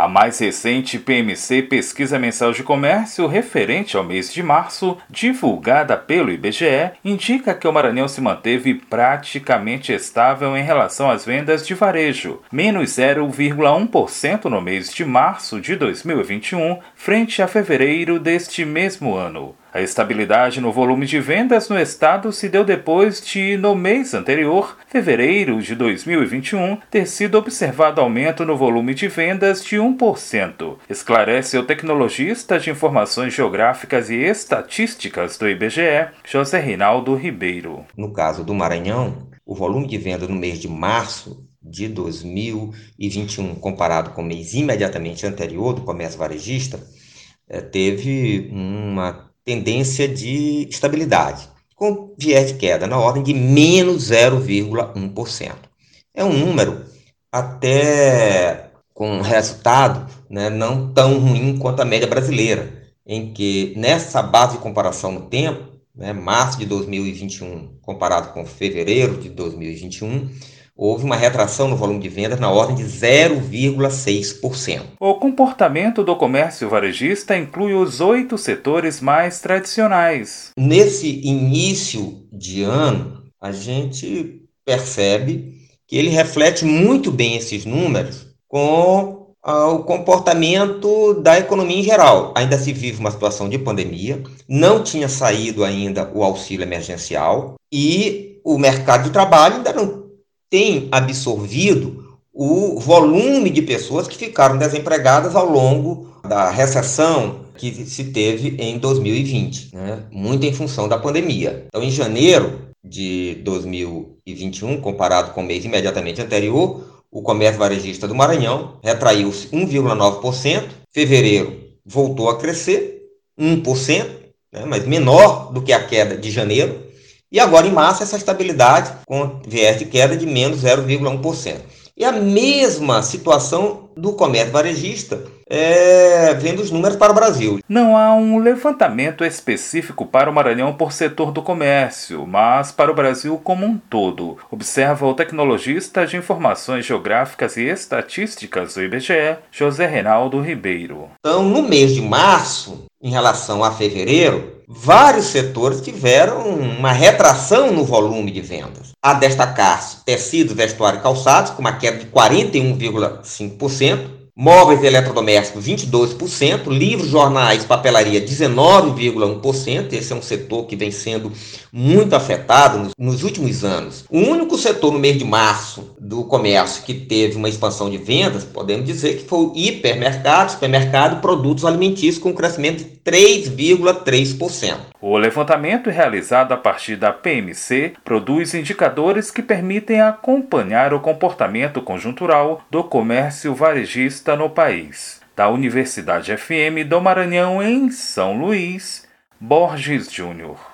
A mais recente PMC Pesquisa Mensal de Comércio, referente ao mês de março, divulgada pelo IBGE, indica que o Maranhão se manteve praticamente estável em relação às vendas de varejo, menos 0,1% no mês de março de 2021, frente a fevereiro deste mesmo ano. A estabilidade no volume de vendas no estado se deu depois de, no mês anterior, fevereiro de 2021, ter sido observado aumento no volume de vendas de 1%, esclarece o tecnologista de informações geográficas e estatísticas do IBGE, José Reinaldo Ribeiro. No caso do Maranhão, o volume de vendas no mês de março de 2021, comparado com o mês imediatamente anterior do comércio varejista, eh, teve uma tendência de estabilidade, com viés de queda na ordem de menos 0,1%. É um número até com resultado né, não tão ruim quanto a média brasileira, em que nessa base de comparação no tempo, né, março de 2021 comparado com fevereiro de 2021, houve uma retração no volume de vendas na ordem de 0,6%. O comportamento do comércio varejista inclui os oito setores mais tradicionais. Nesse início de ano, a gente percebe que ele reflete muito bem esses números com ah, o comportamento da economia em geral. Ainda se vive uma situação de pandemia, não tinha saído ainda o auxílio emergencial e o mercado de trabalho ainda não tem absorvido o volume de pessoas que ficaram desempregadas ao longo da recessão que se teve em 2020, né? muito em função da pandemia. Então, em janeiro de 2021, comparado com o mês imediatamente anterior, o comércio varejista do Maranhão retraiu-se 1,9%, fevereiro voltou a crescer 1%, né? mas menor do que a queda de janeiro, e agora em março essa estabilidade com viés de queda de menos 0,1%. E a mesma situação do comércio varejista, é, vendo os números para o Brasil. Não há um levantamento específico para o Maranhão por setor do comércio, mas para o Brasil como um todo, observa o tecnologista de informações geográficas e estatísticas do IBGE, José Reinaldo Ribeiro. Então, no mês de março, em relação a fevereiro, vários setores tiveram uma retração no volume de vendas. A destacar tecidos, vestuário e calçados, com uma queda de 41,5%, Móveis e eletrodomésticos, 22%. Livros, jornais, papelaria, 19,1%. Esse é um setor que vem sendo muito afetado nos, nos, últimos anos. O único setor no mês de março do comércio que teve uma expansão de vendas, podemos dizer que foi o hipermercado, supermercado, produtos alimentícios, com um crescimento de 3,3%. O levantamento realizado a partir da PMC produz indicadores que permitem acompanhar o comportamento conjuntural do comércio varejista no país. Da Universidade FM do Maranhão, em São Luís, Borges Júnior.